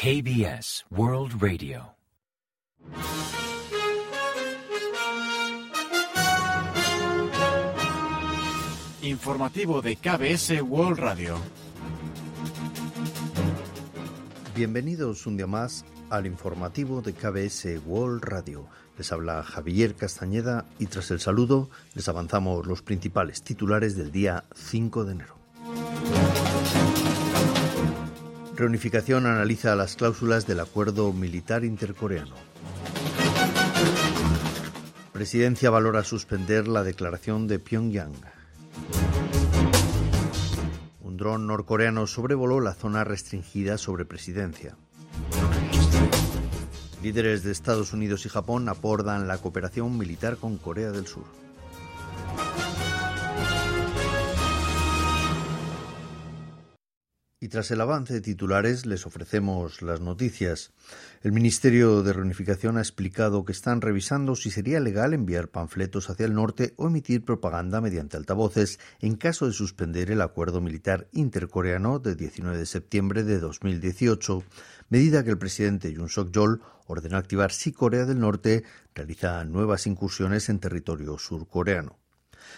KBS World Radio. Informativo de KBS World Radio. Bienvenidos un día más al informativo de KBS World Radio. Les habla Javier Castañeda y tras el saludo les avanzamos los principales titulares del día 5 de enero. Reunificación analiza las cláusulas del acuerdo militar intercoreano. Presidencia valora suspender la declaración de Pyongyang. Un dron norcoreano sobrevoló la zona restringida sobre presidencia. Líderes de Estados Unidos y Japón abordan la cooperación militar con Corea del Sur. Y tras el avance de titulares les ofrecemos las noticias. El Ministerio de Reunificación ha explicado que están revisando si sería legal enviar panfletos hacia el norte o emitir propaganda mediante altavoces en caso de suspender el acuerdo militar intercoreano de 19 de septiembre de 2018, medida que el presidente Yoon Suk-yeol ordenó activar si Corea del Norte realiza nuevas incursiones en territorio surcoreano.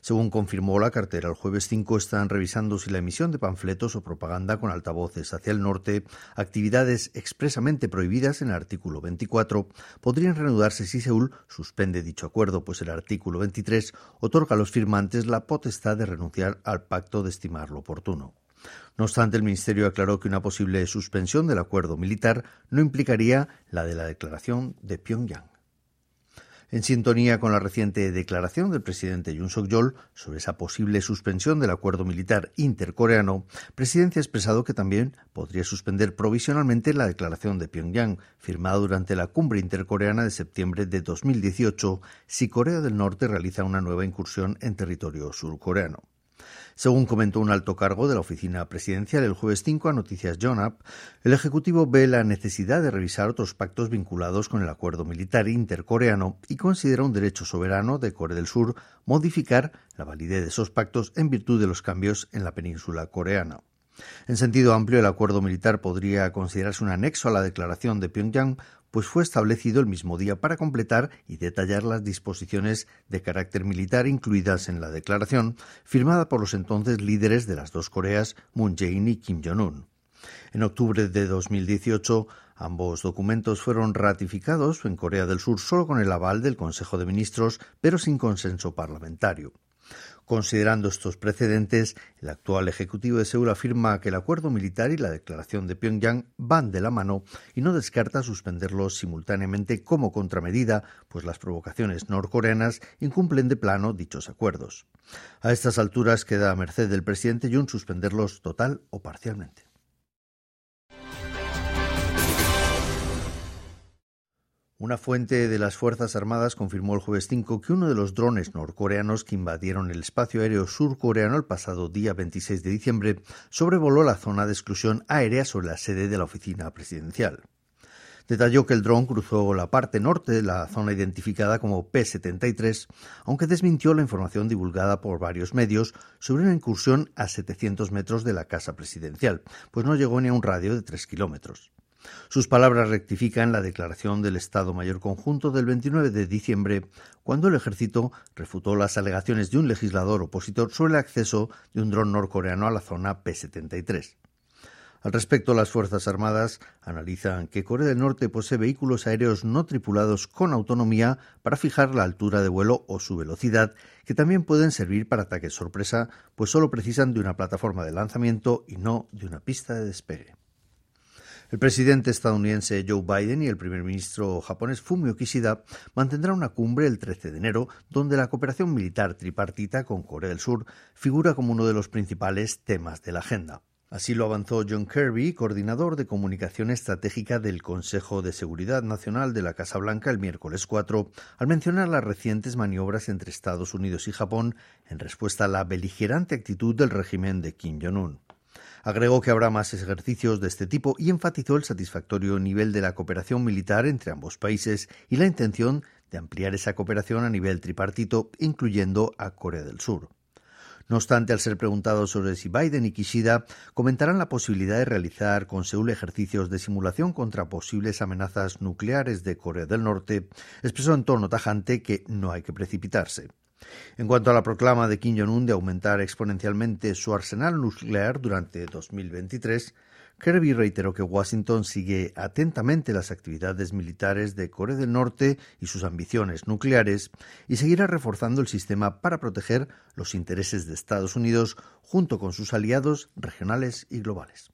Según confirmó la cartera el jueves 5, están revisando si la emisión de panfletos o propaganda con altavoces hacia el norte, actividades expresamente prohibidas en el artículo 24, podrían reanudarse si Seúl suspende dicho acuerdo, pues el artículo 23 otorga a los firmantes la potestad de renunciar al pacto de estimarlo oportuno. No obstante, el Ministerio aclaró que una posible suspensión del acuerdo militar no implicaría la de la declaración de Pyongyang en sintonía con la reciente declaración del presidente Yoon Suk-yeol sobre esa posible suspensión del acuerdo militar intercoreano, Presidencia ha expresado que también podría suspender provisionalmente la declaración de Pyongyang, firmada durante la cumbre intercoreana de septiembre de 2018, si Corea del Norte realiza una nueva incursión en territorio surcoreano. Según comentó un alto cargo de la oficina presidencial el jueves 5 a Noticias Jonap, el Ejecutivo ve la necesidad de revisar otros pactos vinculados con el acuerdo militar intercoreano y considera un derecho soberano de Corea del Sur modificar la validez de esos pactos en virtud de los cambios en la península coreana. En sentido amplio, el acuerdo militar podría considerarse un anexo a la declaración de Pyongyang pues fue establecido el mismo día para completar y detallar las disposiciones de carácter militar incluidas en la declaración, firmada por los entonces líderes de las dos Coreas, Moon Jae-in y Kim Jong-un. En octubre de 2018, ambos documentos fueron ratificados en Corea del Sur solo con el aval del Consejo de Ministros, pero sin consenso parlamentario. Considerando estos precedentes, el actual Ejecutivo de Seúl afirma que el acuerdo militar y la declaración de Pyongyang van de la mano y no descarta suspenderlos simultáneamente como contramedida, pues las provocaciones norcoreanas incumplen de plano dichos acuerdos. A estas alturas queda a merced del presidente Yoon suspenderlos total o parcialmente. Una fuente de las Fuerzas Armadas confirmó el jueves 5 que uno de los drones norcoreanos que invadieron el espacio aéreo surcoreano el pasado día 26 de diciembre sobrevoló la zona de exclusión aérea sobre la sede de la oficina presidencial. Detalló que el dron cruzó la parte norte de la zona identificada como P-73, aunque desmintió la información divulgada por varios medios sobre una incursión a 700 metros de la casa presidencial, pues no llegó ni a un radio de 3 kilómetros. Sus palabras rectifican la declaración del Estado Mayor Conjunto del 29 de diciembre, cuando el ejército refutó las alegaciones de un legislador opositor sobre el acceso de un dron norcoreano a la zona P-73. Al respecto, las Fuerzas Armadas analizan que Corea del Norte posee vehículos aéreos no tripulados con autonomía para fijar la altura de vuelo o su velocidad, que también pueden servir para ataques sorpresa, pues solo precisan de una plataforma de lanzamiento y no de una pista de despegue. El presidente estadounidense Joe Biden y el primer ministro japonés Fumio Kishida mantendrán una cumbre el 13 de enero donde la cooperación militar tripartita con Corea del Sur figura como uno de los principales temas de la agenda. Así lo avanzó John Kirby, coordinador de comunicación estratégica del Consejo de Seguridad Nacional de la Casa Blanca el miércoles 4, al mencionar las recientes maniobras entre Estados Unidos y Japón en respuesta a la beligerante actitud del régimen de Kim Jong-un. Agregó que habrá más ejercicios de este tipo y enfatizó el satisfactorio nivel de la cooperación militar entre ambos países y la intención de ampliar esa cooperación a nivel tripartito, incluyendo a Corea del Sur. No obstante, al ser preguntado sobre si Biden y Kishida comentarán la posibilidad de realizar con Seúl ejercicios de simulación contra posibles amenazas nucleares de Corea del Norte, expresó en tono tajante que no hay que precipitarse. En cuanto a la proclama de Kim Jong-un de aumentar exponencialmente su arsenal nuclear durante 2023, Kirby reiteró que Washington sigue atentamente las actividades militares de Corea del Norte y sus ambiciones nucleares y seguirá reforzando el sistema para proteger los intereses de Estados Unidos junto con sus aliados regionales y globales.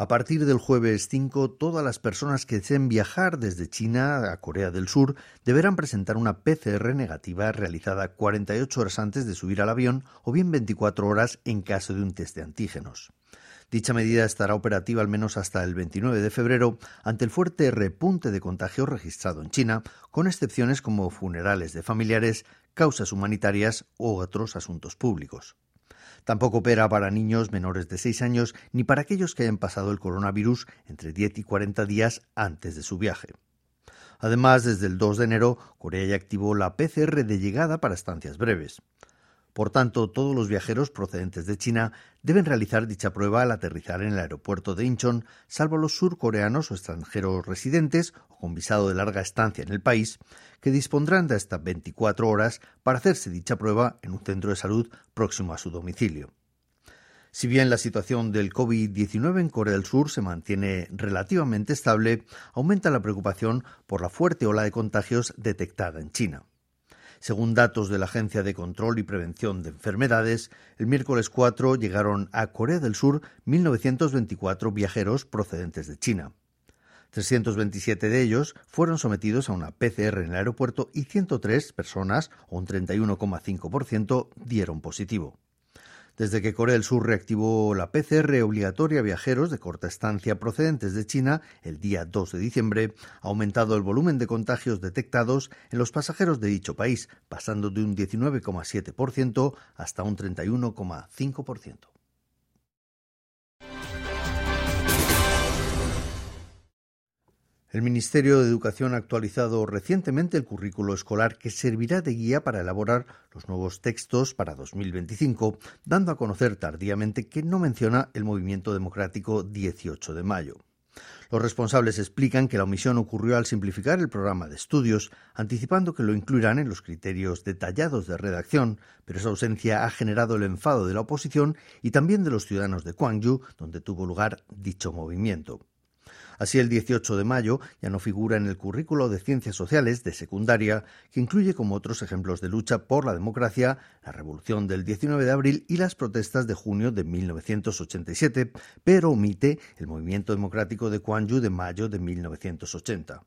A partir del jueves 5, todas las personas que deseen viajar desde China a Corea del Sur deberán presentar una PCR negativa realizada 48 horas antes de subir al avión o bien 24 horas en caso de un test de antígenos. Dicha medida estará operativa al menos hasta el 29 de febrero ante el fuerte repunte de contagios registrado en China, con excepciones como funerales de familiares, causas humanitarias u otros asuntos públicos. Tampoco opera para niños menores de 6 años ni para aquellos que hayan pasado el coronavirus entre 10 y 40 días antes de su viaje. Además, desde el 2 de enero, Corea ya activó la PCR de llegada para estancias breves. Por tanto, todos los viajeros procedentes de China deben realizar dicha prueba al aterrizar en el aeropuerto de Incheon, salvo los surcoreanos o extranjeros residentes o con visado de larga estancia en el país, que dispondrán de hasta 24 horas para hacerse dicha prueba en un centro de salud próximo a su domicilio. Si bien la situación del COVID-19 en Corea del Sur se mantiene relativamente estable, aumenta la preocupación por la fuerte ola de contagios detectada en China. Según datos de la Agencia de Control y Prevención de Enfermedades, el miércoles 4 llegaron a Corea del Sur 1.924 viajeros procedentes de China. 327 de ellos fueron sometidos a una PCR en el aeropuerto y 103 personas, o un 31,5%, dieron positivo. Desde que Corea del Sur reactivó la PCR obligatoria a viajeros de corta estancia procedentes de China el día 2 de diciembre, ha aumentado el volumen de contagios detectados en los pasajeros de dicho país, pasando de un 19,7% hasta un 31,5%. El Ministerio de Educación ha actualizado recientemente el currículo escolar que servirá de guía para elaborar los nuevos textos para 2025, dando a conocer tardíamente que no menciona el movimiento democrático 18 de mayo. Los responsables explican que la omisión ocurrió al simplificar el programa de estudios, anticipando que lo incluirán en los criterios detallados de redacción, pero esa ausencia ha generado el enfado de la oposición y también de los ciudadanos de Gwangju, donde tuvo lugar dicho movimiento. Así, el 18 de mayo ya no figura en el currículo de Ciencias Sociales de secundaria, que incluye como otros ejemplos de lucha por la democracia la revolución del 19 de abril y las protestas de junio de 1987, pero omite el movimiento democrático de Kwangju de mayo de 1980.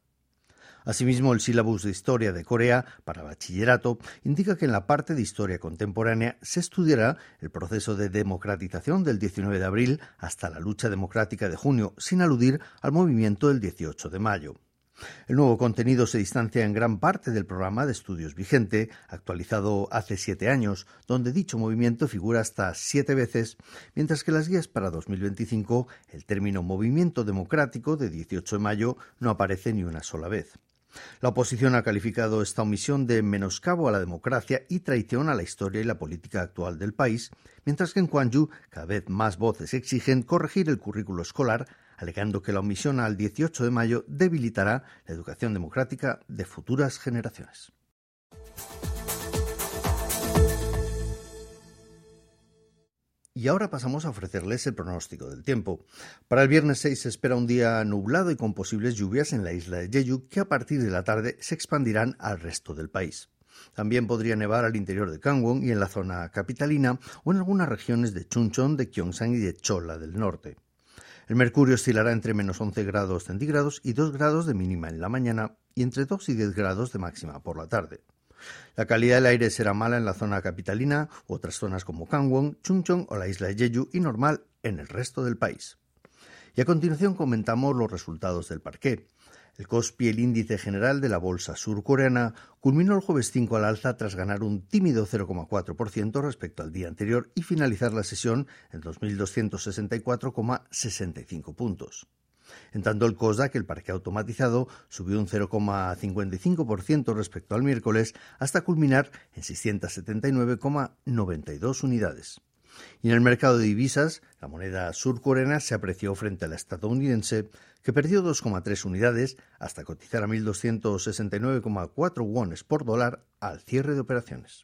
Asimismo, el sílabus de Historia de Corea para bachillerato indica que en la parte de Historia contemporánea se estudiará el proceso de democratización del 19 de abril hasta la lucha democrática de junio, sin aludir al movimiento del 18 de mayo. El nuevo contenido se distancia en gran parte del programa de estudios vigente, actualizado hace siete años, donde dicho movimiento figura hasta siete veces, mientras que las guías para 2025 el término movimiento democrático de 18 de mayo no aparece ni una sola vez. La oposición ha calificado esta omisión de menoscabo a la democracia y traición a la historia y la política actual del país, mientras que en Gwangju cada vez más voces exigen corregir el currículo escolar, alegando que la omisión al 18 de mayo debilitará la educación democrática de futuras generaciones. Y ahora pasamos a ofrecerles el pronóstico del tiempo. Para el viernes 6 se espera un día nublado y con posibles lluvias en la isla de Jeju que a partir de la tarde se expandirán al resto del país. También podría nevar al interior de Gangwon y en la zona capitalina o en algunas regiones de Chuncheon, de Gyeongsang y de Chola del norte. El mercurio oscilará entre menos 11 grados centígrados y 2 grados de mínima en la mañana y entre 2 y 10 grados de máxima por la tarde. La calidad del aire será mala en la zona capitalina, otras zonas como Gangwon, Chungcheong o la isla de Jeju y normal en el resto del país. Y a continuación comentamos los resultados del parqué. El COSPI, el índice general de la bolsa surcoreana, culminó el jueves 5 al alza tras ganar un tímido 0,4% respecto al día anterior y finalizar la sesión en 2.264,65 puntos. En tanto, el COSDAC, el parque automatizado, subió un 0,55% respecto al miércoles hasta culminar en 679,92 unidades. Y en el mercado de divisas, la moneda surcoreana se apreció frente a la estadounidense, que perdió 2,3 unidades hasta cotizar a 1.269,4 wones por dólar al cierre de operaciones.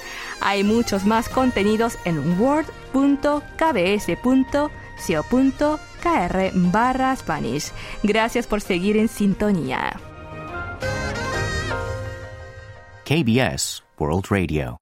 Hay muchos más contenidos en word.kbs.co.kr barra Spanish. Gracias por seguir en sintonía. KBS World Radio.